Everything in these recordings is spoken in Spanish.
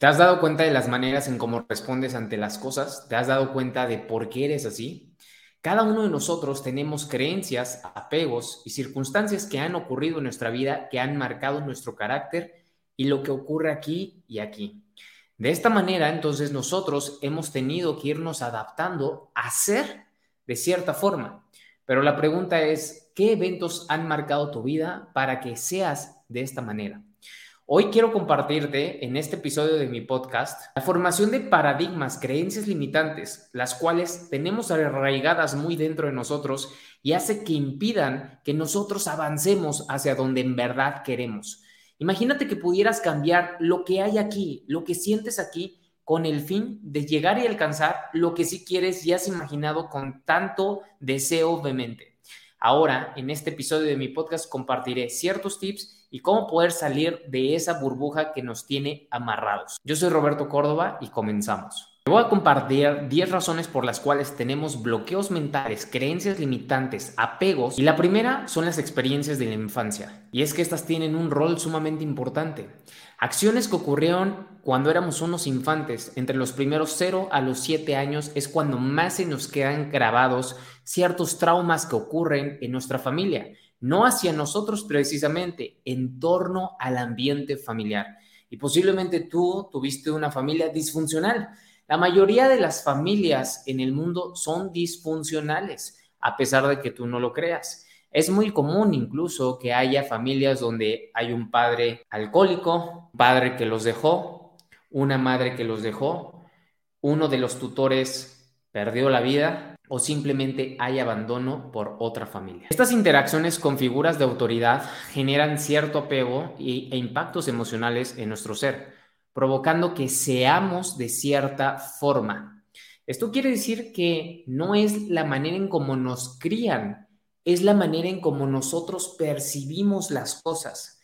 ¿Te has dado cuenta de las maneras en cómo respondes ante las cosas? ¿Te has dado cuenta de por qué eres así? Cada uno de nosotros tenemos creencias, apegos y circunstancias que han ocurrido en nuestra vida, que han marcado nuestro carácter y lo que ocurre aquí y aquí. De esta manera, entonces, nosotros hemos tenido que irnos adaptando a ser de cierta forma. Pero la pregunta es, ¿qué eventos han marcado tu vida para que seas de esta manera? Hoy quiero compartirte en este episodio de mi podcast la formación de paradigmas, creencias limitantes, las cuales tenemos arraigadas muy dentro de nosotros y hace que impidan que nosotros avancemos hacia donde en verdad queremos. Imagínate que pudieras cambiar lo que hay aquí, lo que sientes aquí, con el fin de llegar y alcanzar lo que sí quieres y has imaginado con tanto deseo vehemente. Ahora, en este episodio de mi podcast compartiré ciertos tips y cómo poder salir de esa burbuja que nos tiene amarrados. Yo soy Roberto Córdoba y comenzamos. Te voy a compartir 10 razones por las cuales tenemos bloqueos mentales, creencias limitantes, apegos. Y la primera son las experiencias de la infancia. Y es que estas tienen un rol sumamente importante. Acciones que ocurrieron cuando éramos unos infantes, entre los primeros 0 a los 7 años, es cuando más se nos quedan grabados ciertos traumas que ocurren en nuestra familia no hacia nosotros precisamente, en torno al ambiente familiar. Y posiblemente tú tuviste una familia disfuncional. La mayoría de las familias en el mundo son disfuncionales, a pesar de que tú no lo creas. Es muy común incluso que haya familias donde hay un padre alcohólico, padre que los dejó, una madre que los dejó, uno de los tutores perdió la vida o simplemente hay abandono por otra familia. Estas interacciones con figuras de autoridad generan cierto apego e impactos emocionales en nuestro ser, provocando que seamos de cierta forma. Esto quiere decir que no es la manera en cómo nos crían, es la manera en cómo nosotros percibimos las cosas.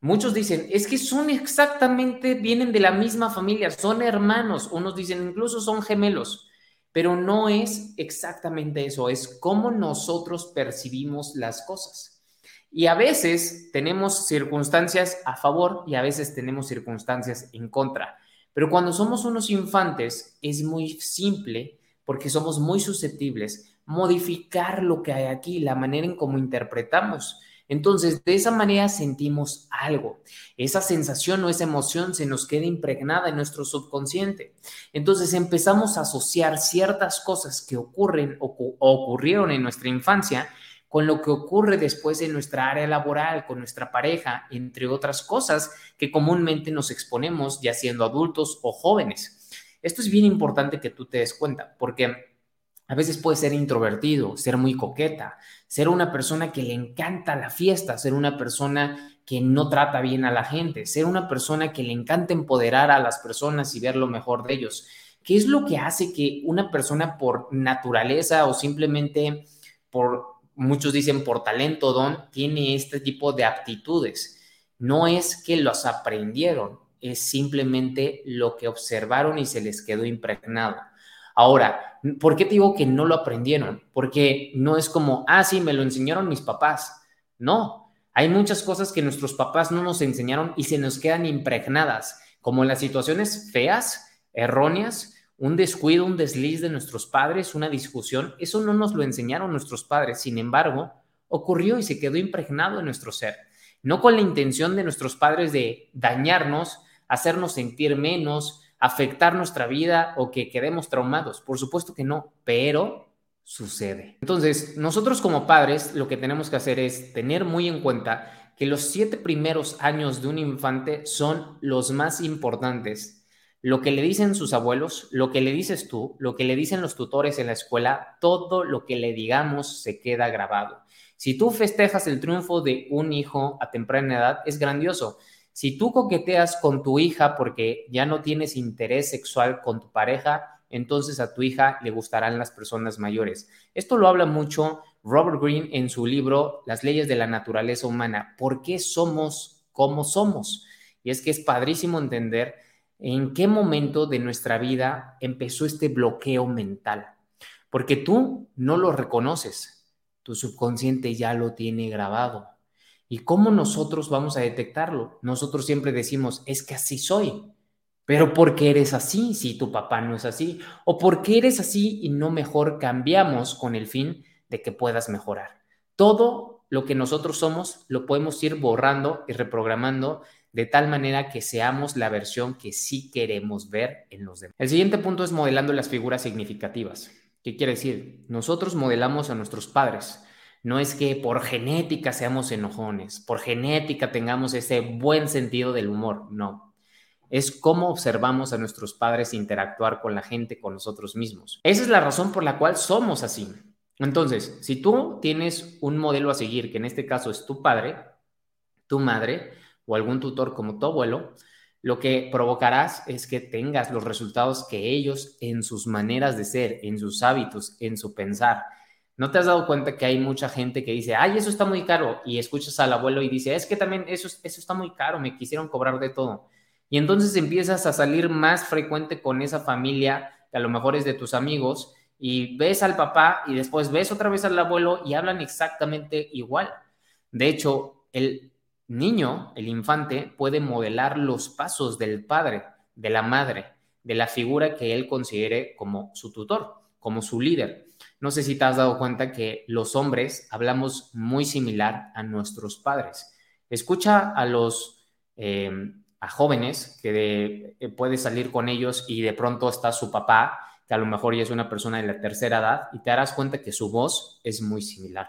Muchos dicen, es que son exactamente, vienen de la misma familia, son hermanos, unos dicen incluso son gemelos pero no es exactamente eso, es cómo nosotros percibimos las cosas. Y a veces tenemos circunstancias a favor y a veces tenemos circunstancias en contra. Pero cuando somos unos infantes es muy simple porque somos muy susceptibles modificar lo que hay aquí, la manera en cómo interpretamos. Entonces, de esa manera sentimos algo. Esa sensación o esa emoción se nos queda impregnada en nuestro subconsciente. Entonces, empezamos a asociar ciertas cosas que ocurren o, ocurrieron en nuestra infancia con lo que ocurre después en nuestra área laboral, con nuestra pareja, entre otras cosas que comúnmente nos exponemos ya siendo adultos o jóvenes. Esto es bien importante que tú te des cuenta, porque a veces puede ser introvertido, ser muy coqueta, ser una persona que le encanta la fiesta, ser una persona que no trata bien a la gente, ser una persona que le encanta empoderar a las personas y ver lo mejor de ellos. ¿Qué es lo que hace que una persona por naturaleza o simplemente por, muchos dicen por talento, don, tiene este tipo de aptitudes? No es que los aprendieron, es simplemente lo que observaron y se les quedó impregnado. Ahora, ¿por qué te digo que no lo aprendieron? Porque no es como, ah, sí, me lo enseñaron mis papás. No, hay muchas cosas que nuestros papás no nos enseñaron y se nos quedan impregnadas, como las situaciones feas, erróneas, un descuido, un desliz de nuestros padres, una discusión. Eso no nos lo enseñaron nuestros padres. Sin embargo, ocurrió y se quedó impregnado en nuestro ser. No con la intención de nuestros padres de dañarnos, hacernos sentir menos, afectar nuestra vida o que quedemos traumados. Por supuesto que no, pero sucede. Entonces, nosotros como padres lo que tenemos que hacer es tener muy en cuenta que los siete primeros años de un infante son los más importantes. Lo que le dicen sus abuelos, lo que le dices tú, lo que le dicen los tutores en la escuela, todo lo que le digamos se queda grabado. Si tú festejas el triunfo de un hijo a temprana edad, es grandioso. Si tú coqueteas con tu hija porque ya no tienes interés sexual con tu pareja, entonces a tu hija le gustarán las personas mayores. Esto lo habla mucho Robert Greene en su libro Las leyes de la naturaleza humana. ¿Por qué somos como somos? Y es que es padrísimo entender en qué momento de nuestra vida empezó este bloqueo mental. Porque tú no lo reconoces, tu subconsciente ya lo tiene grabado. ¿Y cómo nosotros vamos a detectarlo? Nosotros siempre decimos, es que así soy. Pero ¿por qué eres así si tu papá no es así? ¿O por qué eres así y no mejor cambiamos con el fin de que puedas mejorar? Todo lo que nosotros somos lo podemos ir borrando y reprogramando de tal manera que seamos la versión que sí queremos ver en los demás. El siguiente punto es modelando las figuras significativas. ¿Qué quiere decir? Nosotros modelamos a nuestros padres. No es que por genética seamos enojones, por genética tengamos ese buen sentido del humor, no. Es cómo observamos a nuestros padres interactuar con la gente, con nosotros mismos. Esa es la razón por la cual somos así. Entonces, si tú tienes un modelo a seguir, que en este caso es tu padre, tu madre o algún tutor como tu abuelo, lo que provocarás es que tengas los resultados que ellos en sus maneras de ser, en sus hábitos, en su pensar. ¿No te has dado cuenta que hay mucha gente que dice, ay, eso está muy caro? Y escuchas al abuelo y dice, es que también eso, eso está muy caro, me quisieron cobrar de todo. Y entonces empiezas a salir más frecuente con esa familia, que a lo mejor es de tus amigos, y ves al papá y después ves otra vez al abuelo y hablan exactamente igual. De hecho, el niño, el infante, puede modelar los pasos del padre, de la madre, de la figura que él considere como su tutor, como su líder. No sé si te has dado cuenta que los hombres hablamos muy similar a nuestros padres. Escucha a los em, a jóvenes que eh, puedes salir con ellos y de pronto está su papá, que a lo mejor ya es una persona de la tercera edad, y te darás cuenta que su voz es muy similar.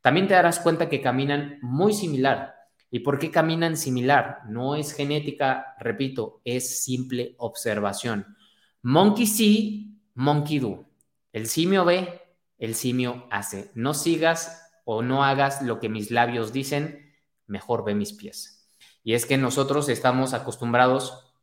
También te darás cuenta que caminan muy similar. ¿Y por qué caminan similar? No es genética, repito, es simple observación. Monkey see, monkey do. El simio ve, el simio hace. No sigas o no hagas lo que mis labios dicen, mejor ve mis pies. Y es que nosotros estamos acostumbrados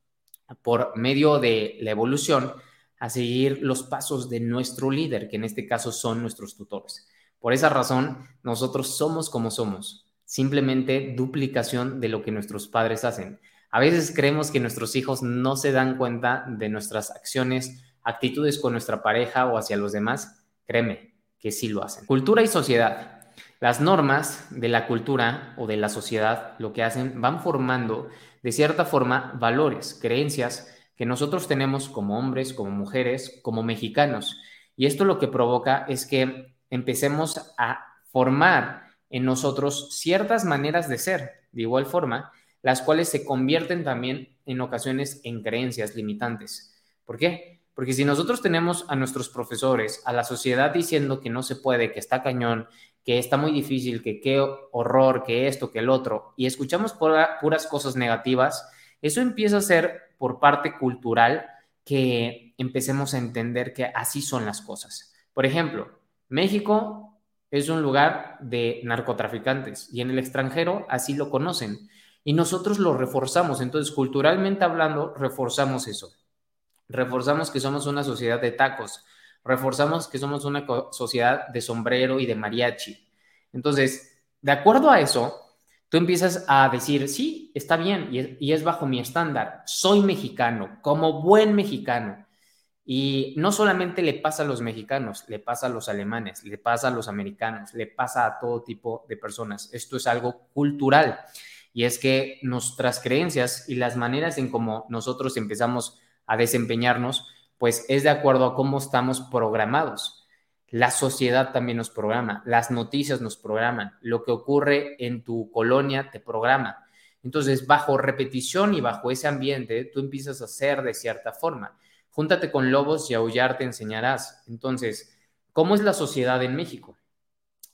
por medio de la evolución a seguir los pasos de nuestro líder, que en este caso son nuestros tutores. Por esa razón, nosotros somos como somos simplemente duplicación de lo que nuestros padres hacen. A veces creemos que nuestros hijos no se dan cuenta de nuestras acciones, actitudes con nuestra pareja o hacia los demás. Créeme que sí lo hacen. Cultura y sociedad. Las normas de la cultura o de la sociedad lo que hacen van formando de cierta forma valores, creencias que nosotros tenemos como hombres, como mujeres, como mexicanos. Y esto lo que provoca es que empecemos a formar en nosotros ciertas maneras de ser, de igual forma, las cuales se convierten también en ocasiones en creencias limitantes. ¿Por qué? Porque si nosotros tenemos a nuestros profesores, a la sociedad diciendo que no se puede, que está cañón, que está muy difícil, que qué horror, que esto, que el otro, y escuchamos puras cosas negativas, eso empieza a ser por parte cultural que empecemos a entender que así son las cosas. Por ejemplo, México es un lugar de narcotraficantes y en el extranjero así lo conocen. Y nosotros lo reforzamos. Entonces, culturalmente hablando, reforzamos eso. Reforzamos que somos una sociedad de tacos. Reforzamos que somos una sociedad de sombrero y de mariachi. Entonces, de acuerdo a eso, tú empiezas a decir, sí, está bien y es, bajo mi estándar. Soy mexicano, como buen mexicano. Y no solamente le pasa a los mexicanos, le pasa a los alemanes, le pasa a los americanos, le pasa a todo tipo de personas. Esto es algo cultural. Y es que nuestras creencias y las maneras en cómo nosotros empezamos a desempeñarnos, pues es de acuerdo a cómo estamos programados. La sociedad también nos programa, las noticias nos programan, lo que ocurre en tu colonia te programa. Entonces, bajo repetición y bajo ese ambiente, tú empiezas a ser de cierta forma. Júntate con lobos y aullar te enseñarás. Entonces, ¿cómo es la sociedad en México?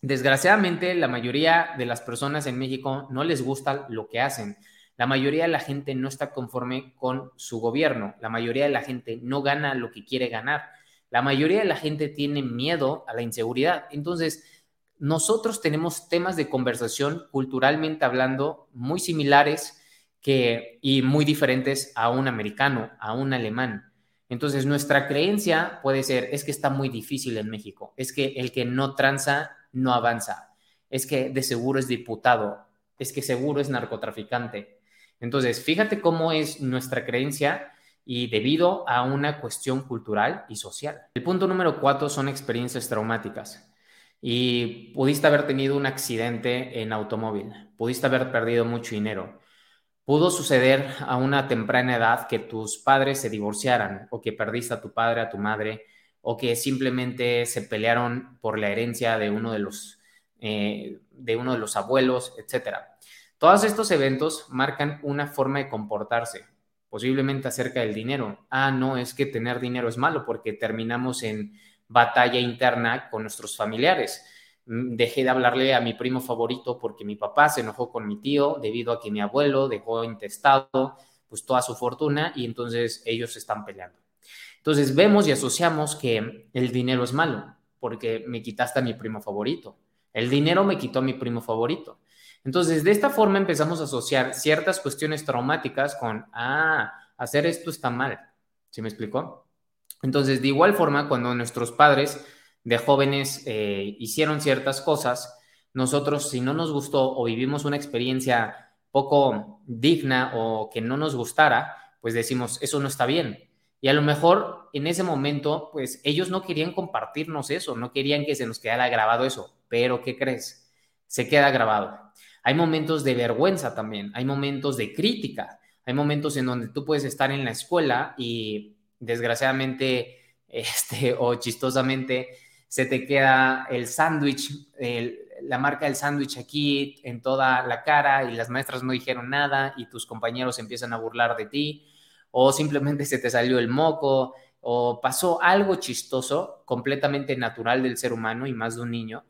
Desgraciadamente, la mayoría de las personas en México no les gusta lo que hacen. La mayoría de la gente no está conforme con su gobierno. La mayoría de la gente no gana lo que quiere ganar. La mayoría de la gente tiene miedo a la inseguridad. Entonces, nosotros tenemos temas de conversación culturalmente hablando muy similares que, y muy diferentes a un americano, a un alemán. Entonces, nuestra creencia puede ser, es que está muy difícil en México, es que el que no tranza no avanza, es que de seguro es diputado, es que seguro es narcotraficante. Entonces, fíjate cómo es nuestra creencia y debido a una cuestión cultural y social. El punto número cuatro son experiencias traumáticas. Y pudiste haber tenido un accidente en automóvil, pudiste haber perdido mucho dinero, Pudo suceder a una temprana edad que tus padres se divorciaran o que perdiste a tu padre, a tu madre, o que simplemente se pelearon por la herencia de uno de los, eh, de uno de los abuelos, etc. Todos estos eventos marcan una forma de comportarse, posiblemente acerca del dinero. Ah, no, es que tener dinero es malo porque terminamos en batalla interna con nuestros familiares Mm, dejé de hablarle a mi primo favorito porque mi papá se enojó con mi tío debido a que mi abuelo dejó intestado pues toda su fortuna y entonces ellos están peleando. Entonces vemos y asociamos que el dinero es malo porque me quitaste a mi primo favorito. El dinero me quitó a mi primo favorito. Entonces, de esta forma empezamos a asociar ciertas cuestiones traumáticas con, ah, hacer esto está mal. ¿Sí me explicó? Entonces, de igual forma, cuando nuestros padres de jóvenes eh, hicieron ciertas cosas, nosotros si no nos gustó o vivimos una experiencia poco digna o que no nos gustara, pues decimos, eso no está bien. Y a lo mejor en ese momento, pues ellos no querían compartirnos eso, no querían que se nos quedara grabado eso, pero ¿qué crees? Se queda grabado. Hay momentos de vergüenza también, hay momentos de crítica, hay momentos en donde tú puedes estar en la escuela y desgraciadamente, este, o chistosamente, se te queda el sándwich, la marca del sándwich aquí en toda la cara y las maestras no dijeron nada y tus compañeros empiezan a burlar de ti o simplemente se te salió el moco o pasó algo chistoso, completamente natural del ser humano y más de un niño,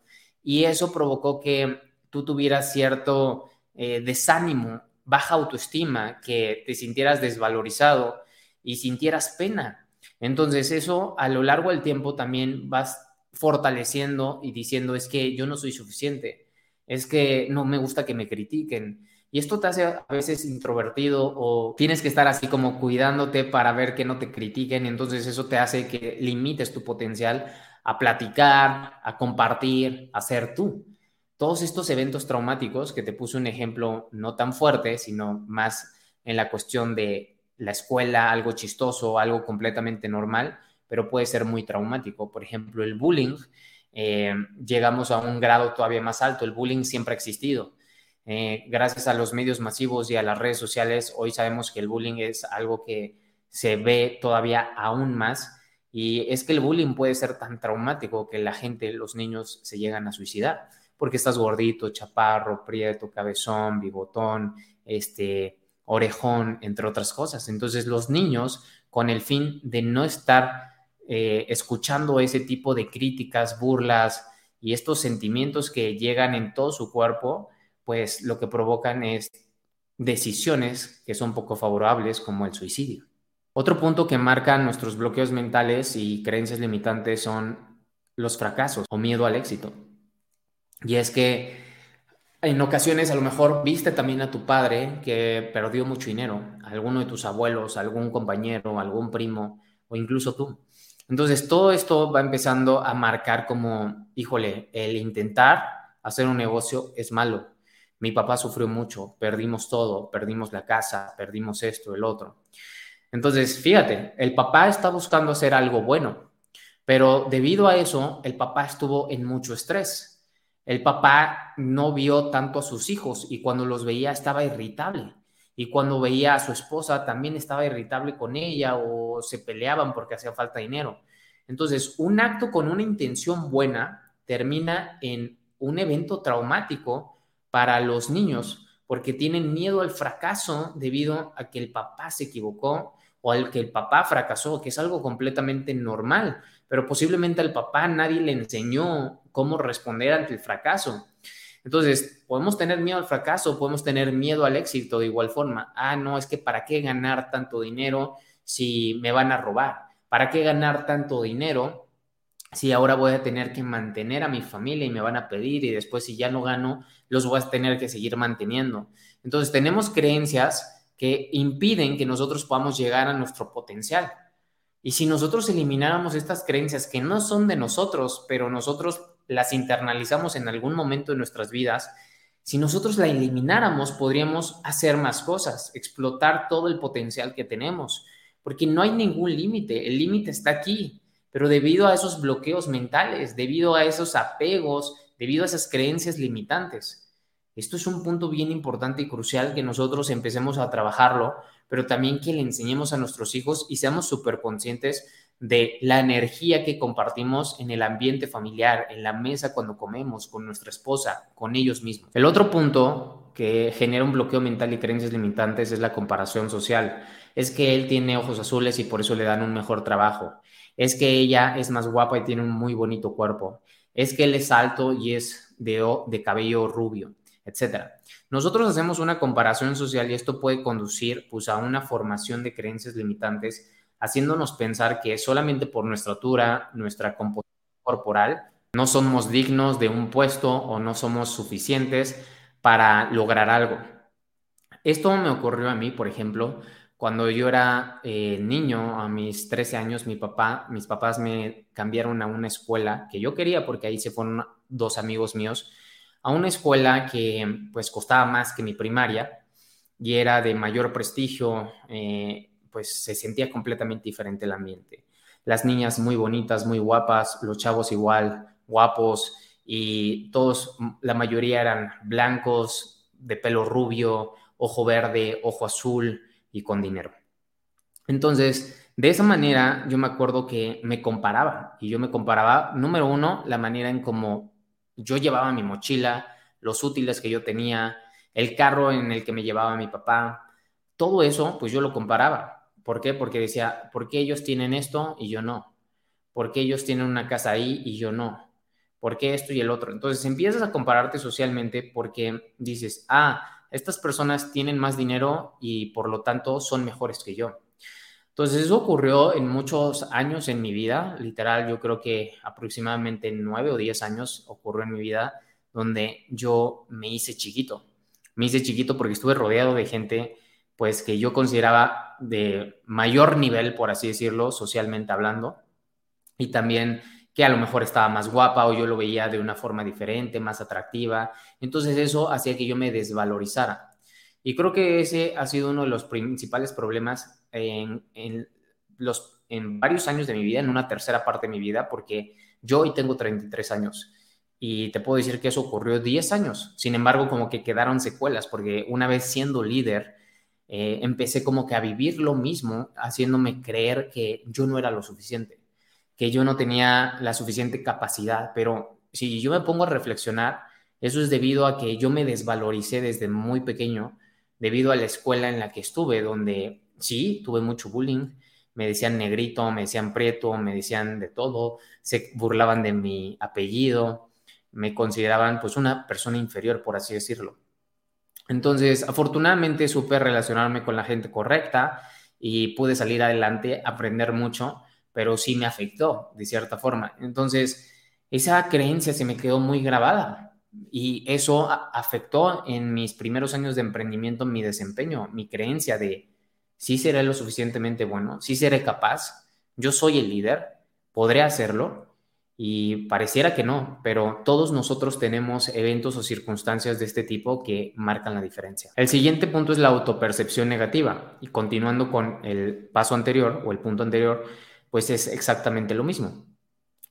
y eso provocó que tú tuvieras cierto eh, desánimo, baja autoestima, que te sintieras desvalorizado y sintieras pena. Entonces eso a lo largo del tiempo también vas fortaleciendo y diciendo es que yo no soy suficiente, es que no me gusta que me critiquen. Y esto te hace a veces introvertido o tienes que estar así como cuidándote para ver que no te critiquen. Entonces eso te hace que limites tu potencial a platicar, a compartir, a ser tú. Todos estos eventos traumáticos, que te puse un ejemplo no tan fuerte, sino más en la cuestión de la escuela, algo chistoso, algo completamente normal, pero puede ser muy traumático. Por ejemplo, el bullying, eh, llegamos a un grado todavía más alto. El bullying siempre ha existido. Eh, gracias a los medios masivos y a las redes sociales, hoy sabemos que el bullying es algo que se ve todavía aún más. Y es que el bullying puede ser tan traumático que la gente, los niños, se llegan a suicidar porque estás gordito, chaparro, prieto, cabezón, bigotón, este, orejón, entre otras cosas. Entonces los niños, con el fin de no estar eh, escuchando ese tipo de críticas, burlas y estos sentimientos que llegan en todo su cuerpo, pues lo que provocan es decisiones que son poco favorables como el suicidio. Otro punto que marca nuestros bloqueos mentales y creencias limitantes son los fracasos o miedo al éxito. Y es que en ocasiones a lo mejor viste también a tu padre que perdió mucho dinero, alguno de tus abuelos, algún compañero, algún primo o incluso tú. Entonces, todo esto va empezando a marcar como, híjole, el intentar hacer un negocio es malo. Mi papá sufrió mucho, perdimos todo, perdimos la casa, perdimos esto, el otro. Entonces, fíjate, el papá está buscando hacer algo bueno, pero debido a eso, el papá estuvo en mucho estrés. El papá no vio tanto a sus hijos y cuando los veía estaba irritable y cuando veía a su esposa también estaba irritable con ella o se peleaban porque hacía falta dinero. Entonces, un acto con una intención buena termina en un evento traumático para los niños porque tienen miedo al fracaso debido a que el papá se equivocó o al que el papá fracasó, que es algo completamente normal, pero posiblemente al papá nadie le enseñó cómo responder ante el fracaso. Entonces, podemos tener miedo al fracaso, podemos tener miedo al éxito de igual forma. Ah, no, es que ¿para qué ganar tanto dinero si me van a robar? ¿Para qué ganar tanto dinero si ahora voy a tener que mantener a mi familia y me van a pedir y después si ya no gano, los voy a tener que seguir manteniendo? Entonces, tenemos creencias que impiden que nosotros podamos llegar a nuestro potencial. Y si nosotros elimináramos estas creencias que no son de nosotros, pero nosotros las internalizamos en algún momento de nuestras vidas, si nosotros la elimináramos, podríamos hacer más cosas, explotar todo el potencial que tenemos, porque no hay ningún límite, el límite está aquí, pero debido a esos bloqueos mentales, debido a esos apegos, debido a esas creencias limitantes, Esto es un punto bien importante y crucial que nosotros empecemos a trabajarlo, pero también que le enseñemos a nuestros hijos y seamos súper conscientes de la energía que compartimos en el ambiente familiar, en la mesa cuando comemos, con nuestra esposa, con ellos mismos. El otro punto que genera un bloqueo mental y creencias limitantes es la comparación social. Es que él tiene ojos azules y por eso le dan un mejor trabajo. Es que ella es más guapa y tiene un muy bonito cuerpo. Es que él es alto y es de, cabello rubio etcétera. Nosotros hacemos una comparación social y esto puede conducir pues, a una formación de creencias limitantes, haciéndonos pensar que solamente por nuestra altura, nuestra composición corporal, no somos dignos de un puesto o no somos suficientes para lograr algo. Esto me ocurrió a mí, por ejemplo, cuando yo era eh, niño, a mis 13 años, mi papá, mis papás me cambiaron a una escuela que yo quería porque ahí se fueron dos amigos míos a una escuela que pues costaba más que mi primaria y era de mayor prestigio, eh, pues se sentía completamente diferente el ambiente. Las niñas muy bonitas, muy guapas, los chavos igual, guapos y todos, la mayoría eran blancos, de pelo rubio, ojo verde, ojo azul y con dinero. Entonces, de esa manera yo me acuerdo que me comparaba y yo me comparaba, número uno, la manera en cómo yo llevaba mi mochila, los útiles que yo tenía, el carro en el que me llevaba mi papá, todo eso, pues yo lo comparaba. ¿Por qué? Porque decía, ¿por qué ellos tienen esto y yo no? ¿Por qué ellos tienen una casa ahí y yo no? ¿Por qué esto y el otro? Entonces empiezas a compararte socialmente porque dices, ah, estas personas tienen más dinero y por lo tanto son mejores que yo. Entonces, eso ocurrió en muchos años en mi vida, literal, yo creo que aproximadamente nueve o diez años ocurrió en mi vida donde yo me hice chiquito. Me hice chiquito porque estuve rodeado de gente, pues, que yo consideraba de mayor nivel, por así decirlo, socialmente hablando, y también que a lo mejor estaba más guapa o yo lo veía de una forma diferente, más atractiva. Entonces eso hacía que yo me desvalorizara. Y creo que ese ha sido uno de los principales problemas en, los, en varios años de mi vida, en una tercera parte de mi vida, porque yo hoy tengo 33 años y te puedo decir que eso ocurrió 10 años. Sin embargo, como que quedaron secuelas, porque una vez siendo líder, eh, empecé como que a vivir lo mismo, haciéndome creer que yo no era lo suficiente, que yo no tenía la suficiente capacidad. Pero si yo me pongo a reflexionar, eso es debido a que yo me desvaloricé desde muy pequeño, debido a la escuela en la que estuve, donde sí, tuve mucho bullying, me decían negrito, me decían prieto, me decían de todo, se burlaban de mi apellido, me consideraban pues una persona inferior, por así decirlo. Entonces, afortunadamente supe relacionarme con la gente correcta y pude salir adelante, aprender mucho, pero sí me afectó de cierta forma. Entonces, esa creencia se me quedó muy grabada y eso afectó en mis primeros años de emprendimiento mi desempeño, mi creencia de sí seré lo suficientemente bueno, sí seré capaz, yo soy el líder, podré hacerlo y pareciera que no, pero todos nosotros tenemos eventos o circunstancias de este tipo que marcan la diferencia. El siguiente punto es la autopercepción negativa y continuando con el paso anterior o el punto anterior, pues es exactamente lo mismo.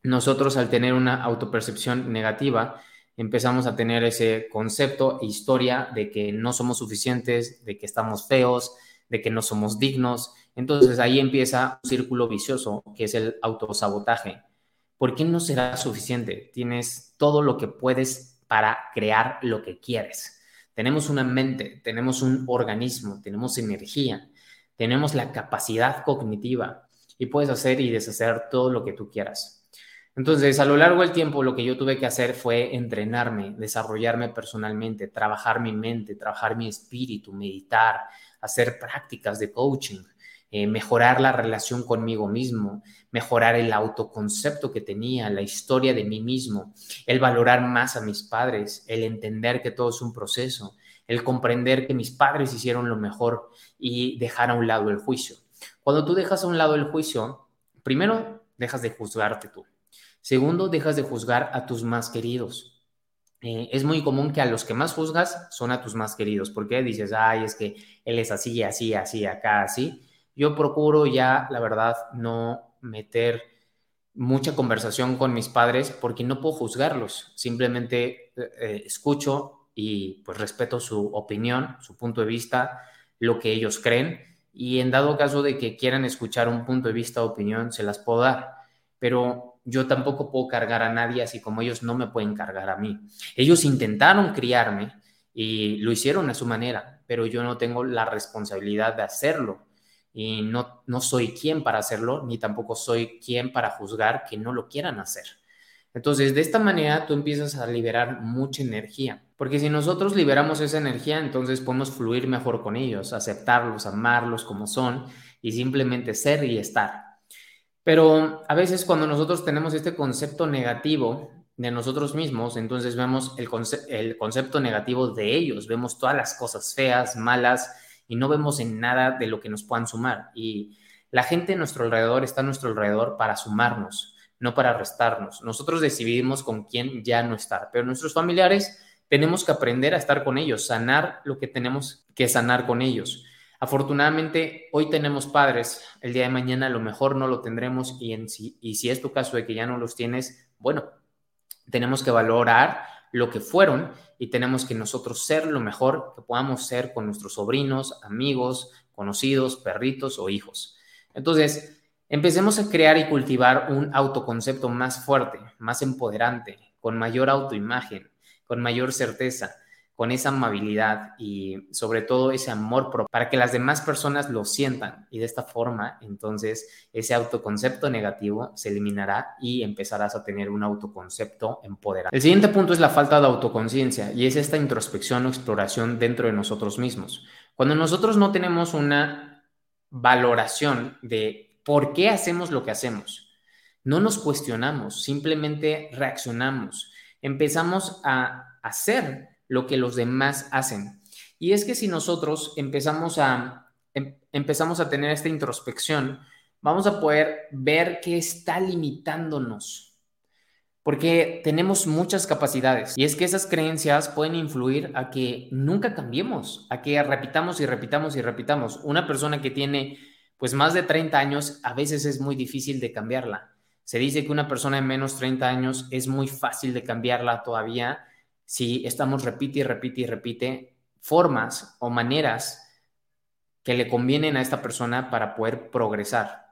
Nosotros al tener una autopercepción negativa, empezamos a tener ese concepto e historia de que no somos suficientes, de que estamos feos, de que no somos dignos. Entonces ahí empieza un círculo vicioso que es el autosabotaje. ¿Por qué no será suficiente? Tienes todo lo que puedes para crear lo que quieres. Tenemos una mente, tenemos un organismo, tenemos energía, tenemos la capacidad cognitiva y puedes hacer y deshacer todo lo que tú quieras. Entonces, a lo largo del tiempo, lo que yo tuve que hacer fue entrenarme, desarrollarme personalmente, trabajar mi mente, trabajar mi espíritu, meditar, hacer prácticas de coaching, eh, mejorar la relación conmigo mismo, mejorar el autoconcepto que tenía, la historia de mí mismo, el valorar más a mis padres, el entender que todo es un proceso, el comprender que mis padres hicieron lo mejor y dejar a un lado el juicio. Cuando tú dejas a un lado el juicio, primero dejas de juzgarte tú. Segundo, dejas de juzgar a tus más queridos. Eh, es muy común que a los que más juzgas son a tus más queridos, porque dices, ay, es que él es así, así, así, acá, así. Yo procuro ya, la verdad, no meter mucha conversación con mis padres porque no puedo juzgarlos. Simplemente eh, escucho, y pues respeto su opinión, su punto de vista, lo que ellos creen y en dado caso de que quieran escuchar un punto de vista o opinión, se las puedo dar, pero yo tampoco puedo cargar a nadie así como ellos no me pueden cargar a mí. Ellos intentaron criarme y lo hicieron a su manera, pero yo no tengo la responsabilidad de hacerlo y no, no soy quien para hacerlo, ni tampoco soy quien para juzgar que no lo quieran hacer. Entonces, de esta manera tú empiezas a liberar mucha energía, porque si nosotros liberamos esa energía, entonces podemos fluir mejor con ellos, aceptarlos, amarlos como son y simplemente ser y estar. Pero a veces cuando nosotros tenemos este concepto negativo de nosotros mismos, entonces vemos el, el concepto negativo de ellos, vemos todas las cosas feas, malas y no vemos en nada de lo que nos puedan sumar. Y la gente a nuestro alrededor está a nuestro alrededor para sumarnos no para restarnos. Nosotros decidimos con quién ya no estar, pero nuestros familiares tenemos que aprender a estar con ellos, sanar lo que tenemos que sanar con ellos. Afortunadamente, hoy tenemos padres, el día de mañana a lo mejor no lo tendremos y, en si, y si es tu caso de que ya no los tienes, bueno, tenemos que valorar lo que fueron y tenemos que nosotros ser lo mejor que podamos ser con nuestros sobrinos, amigos, conocidos, perritos o hijos. Entonces, Empecemos a crear y cultivar un autoconcepto más fuerte, más empoderante, con mayor autoimagen, con mayor certeza, con esa amabilidad y sobre todo ese amor para que las demás personas lo sientan y de esta forma entonces ese autoconcepto negativo se eliminará y empezarás a tener un autoconcepto empoderado. El siguiente punto es la falta de autoconciencia y es esta introspección o exploración dentro de nosotros mismos. Cuando nosotros no tenemos una valoración de ¿Por qué hacemos lo que hacemos? No nos cuestionamos, simplemente reaccionamos. Empezamos a hacer lo que los demás hacen. Y es que si nosotros empezamos a, em, empezamos a tener esta introspección, vamos a poder ver qué está limitándonos. Porque tenemos muchas capacidades y es que esas creencias pueden influir a que nunca cambiemos, a que repitamos y repitamos y repitamos. Una persona que tiene pues más de 30 años a veces es muy difícil de cambiarla. Se dice que una persona de menos 30 años es muy fácil de cambiarla todavía si estamos repite y repite y repite formas o maneras que le convienen a esta persona para poder progresar.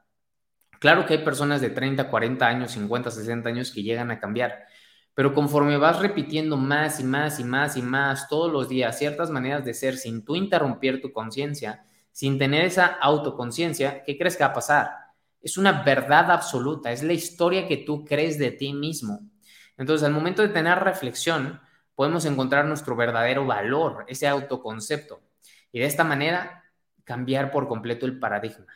Claro que hay personas de 30, 40 años, 50, 60 años que llegan a cambiar, pero conforme vas repitiendo más y más y más y más todos los días ciertas maneras de ser sin tú interrumpir tu conciencia, sin tener esa autoconciencia, ¿qué crees que va a pasar? Es una verdad absoluta, es la historia que tú crees de ti mismo. Entonces, al momento de tener reflexión, podemos encontrar nuestro verdadero valor, ese autoconcepto, y de esta manera cambiar por completo el paradigma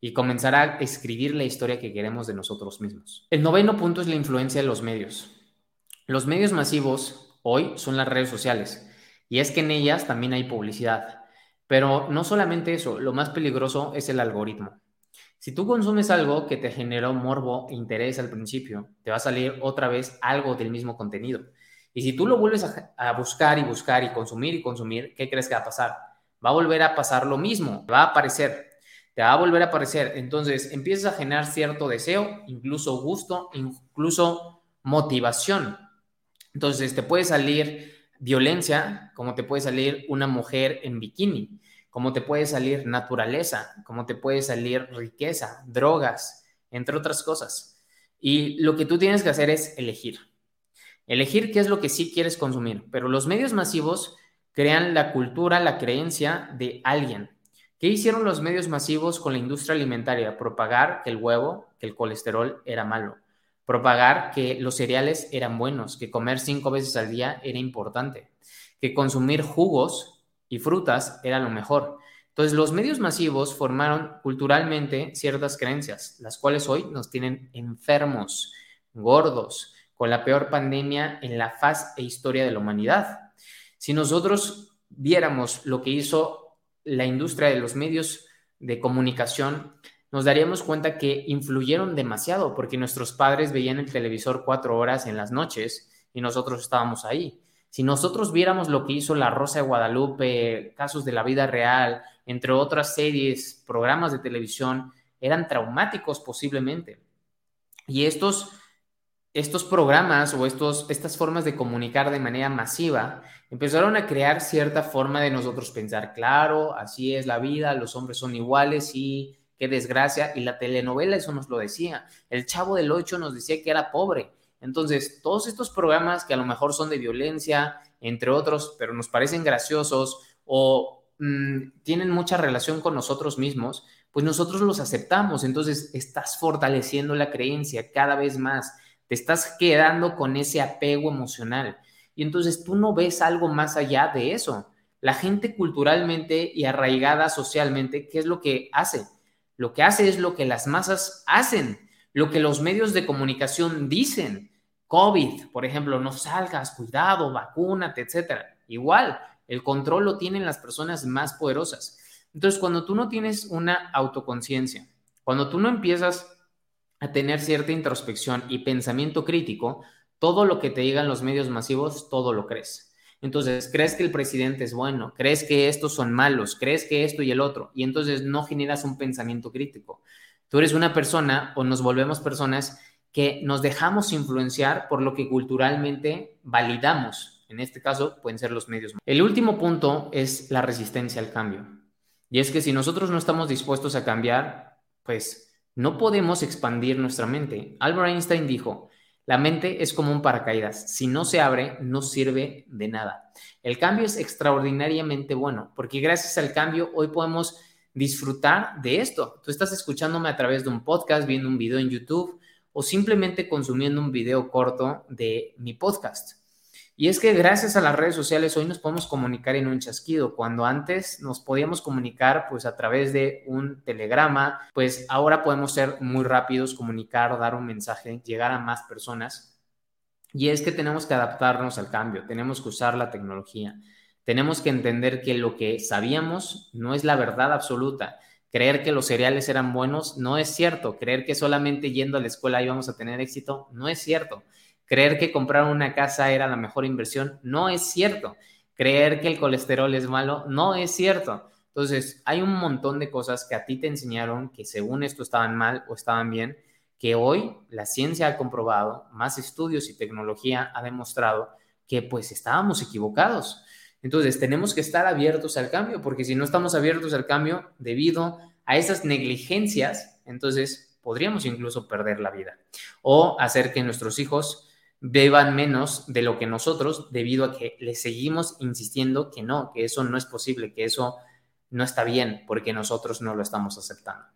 y comenzar a escribir la historia que queremos de nosotros mismos. El noveno punto es la influencia de los medios. Los medios masivos hoy son las redes sociales y es que en ellas también hay publicidad. Pero no solamente eso, lo más peligroso es el algoritmo. Si tú consumes algo que te generó morbo e interés al principio, te va a salir otra vez algo del mismo contenido. Y si tú lo vuelves a, buscar y buscar y consumir y consumir, ¿qué crees que va a pasar? Va a volver a pasar lo mismo, va a aparecer, te va a volver a aparecer. Entonces empiezas a generar cierto deseo, incluso gusto, incluso motivación. Entonces te puede salir violencia, como te puede salir una mujer en bikini, como te puede salir naturaleza, como te puede salir riqueza, drogas, entre otras cosas. Y lo que tú tienes que hacer es elegir. Elegir qué es lo que sí quieres consumir. Pero los medios masivos crean la cultura, la creencia de alguien. ¿Qué hicieron los medios masivos con la industria alimentaria? Propagar que el huevo, que el colesterol era malo propagar que los cereales eran buenos, que comer cinco veces al día era importante, que consumir jugos y frutas era lo mejor. Entonces, los medios masivos formaron culturalmente ciertas creencias, las cuales hoy nos tienen enfermos, gordos, con la peor pandemia en la faz e historia de la humanidad. Si nosotros viéramos lo que hizo la industria de los medios de comunicación nos daríamos cuenta que influyeron demasiado porque nuestros padres veían el televisor cuatro horas en las noches y nosotros estábamos ahí. Si nosotros viéramos lo que hizo La Rosa de Guadalupe, casos de la vida real, entre otras series, programas de televisión, eran traumáticos posiblemente. Y estos estos programas o estos, estas formas de comunicar de manera masiva empezaron a crear cierta forma de nosotros pensar, claro, así es la vida, los hombres son iguales y qué desgracia. Y la telenovela eso nos lo decía. El chavo del 8 nos decía que era pobre. Entonces, todos estos programas que a lo mejor son de violencia, entre otros, pero nos parecen graciosos o mm, tienen mucha relación con nosotros mismos, pues nosotros los aceptamos. Entonces, estás fortaleciendo la creencia cada vez más te estás quedando con ese apego emocional. Y entonces tú no ves algo más allá de eso. La gente culturalmente y arraigada socialmente, ¿qué es lo que hace? Lo que hace es lo que las masas hacen, lo que los medios de comunicación dicen. COVID, por ejemplo, no salgas, cuidado, vacúnate, etcétera. Igual, el control lo tienen las personas más poderosas. Entonces, cuando tú no tienes una autoconciencia, cuando tú no empiezas a tener cierta introspección y pensamiento crítico, todo lo que te digan los medios masivos, todo lo crees. Entonces, crees que el presidente es bueno, crees que estos son malos, crees que esto y el otro, y entonces no generas un pensamiento crítico. Tú eres una persona o nos volvemos personas que nos dejamos influenciar por lo que culturalmente validamos. En este caso, pueden ser los medios. El último punto es la resistencia al cambio. Y es que si nosotros no estamos dispuestos a cambiar, pues no podemos expandir nuestra mente. Albert Einstein dijo, la mente es como un paracaídas. Si no se abre, no sirve de nada. El cambio es extraordinariamente bueno, porque gracias al cambio hoy podemos disfrutar de esto. Tú estás escuchándome a través de un podcast, viendo un video en YouTube o simplemente consumiendo un video corto de mi podcast. Y es que gracias a las redes sociales hoy nos podemos comunicar en un chasquido, cuando antes nos podíamos comunicar pues a través de un telegrama, pues ahora podemos ser muy rápidos, comunicar, dar un mensaje, llegar a más personas. Y es que tenemos que adaptarnos al cambio, tenemos que usar la tecnología, tenemos que entender que lo que sabíamos no es la verdad absoluta. Creer que los cereales eran buenos no es cierto. Creer que solamente yendo a la escuela íbamos a tener éxito no es cierto. Creer que comprar una casa era la mejor inversión no es cierto. Creer que el colesterol es malo no es cierto. Entonces, hay un montón de cosas que a ti te enseñaron que según esto estaban mal o estaban bien, que hoy la ciencia ha comprobado, más estudios y tecnología ha demostrado que pues estábamos equivocados. Entonces, tenemos que estar abiertos al cambio, porque si no estamos abiertos al cambio debido a esas negligencias, entonces podríamos incluso perder la vida o hacer que nuestros hijos beban menos de lo que nosotros debido a que le seguimos insistiendo que no, que eso no es posible, que eso no está bien porque nosotros no lo estamos aceptando.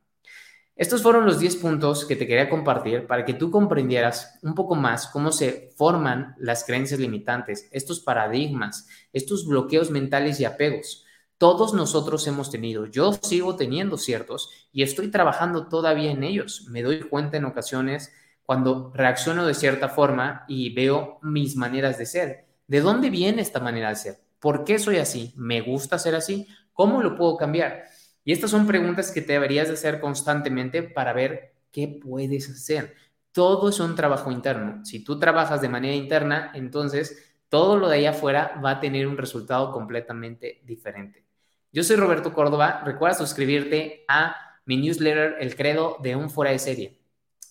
Estos fueron los 10 puntos que te quería compartir para que tú comprendieras un poco más cómo se forman las creencias limitantes, estos paradigmas, estos bloqueos mentales y apegos. Todos nosotros hemos tenido, yo sigo teniendo ciertos y estoy trabajando todavía en ellos. Me doy cuenta en ocasiones cuando reacciono de cierta forma y veo mis maneras de ser. ¿De dónde viene esta manera de ser? ¿Por qué soy así? ¿Me gusta ser así? ¿Cómo lo puedo cambiar? Y estas son preguntas que te deberías de hacer constantemente para ver qué puedes hacer. Todo es un trabajo interno. Si tú trabajas de manera interna, entonces todo lo de allá afuera va a tener un resultado completamente diferente. Yo soy Roberto Córdoba. Recuerda suscribirte a mi newsletter El Credo de un Fuera de Serie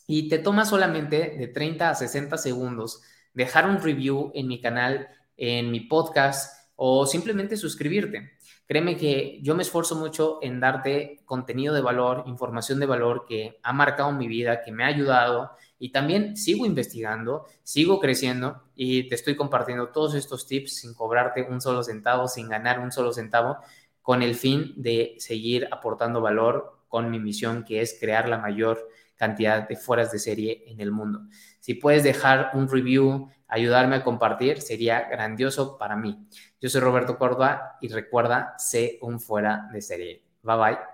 y te toma solamente de 30 a 60 segundos dejar un review en mi canal, en mi podcast o simplemente suscribirte. Créeme que yo me esfuerzo mucho en darte contenido de valor, información de valor que ha marcado mi vida, que me ha ayudado y también sigo investigando, sigo creciendo y te estoy compartiendo todos estos tips sin cobrarte un solo centavo, sin ganar un solo centavo, con el fin de seguir aportando valor con mi misión que es crear la mayor cantidad de fueras de serie en el mundo. Si puedes dejar un review, ayudarme a compartir, sería grandioso para mí. Yo soy Roberto Córdoba y recuerda, sé un fuera de serie. Bye bye.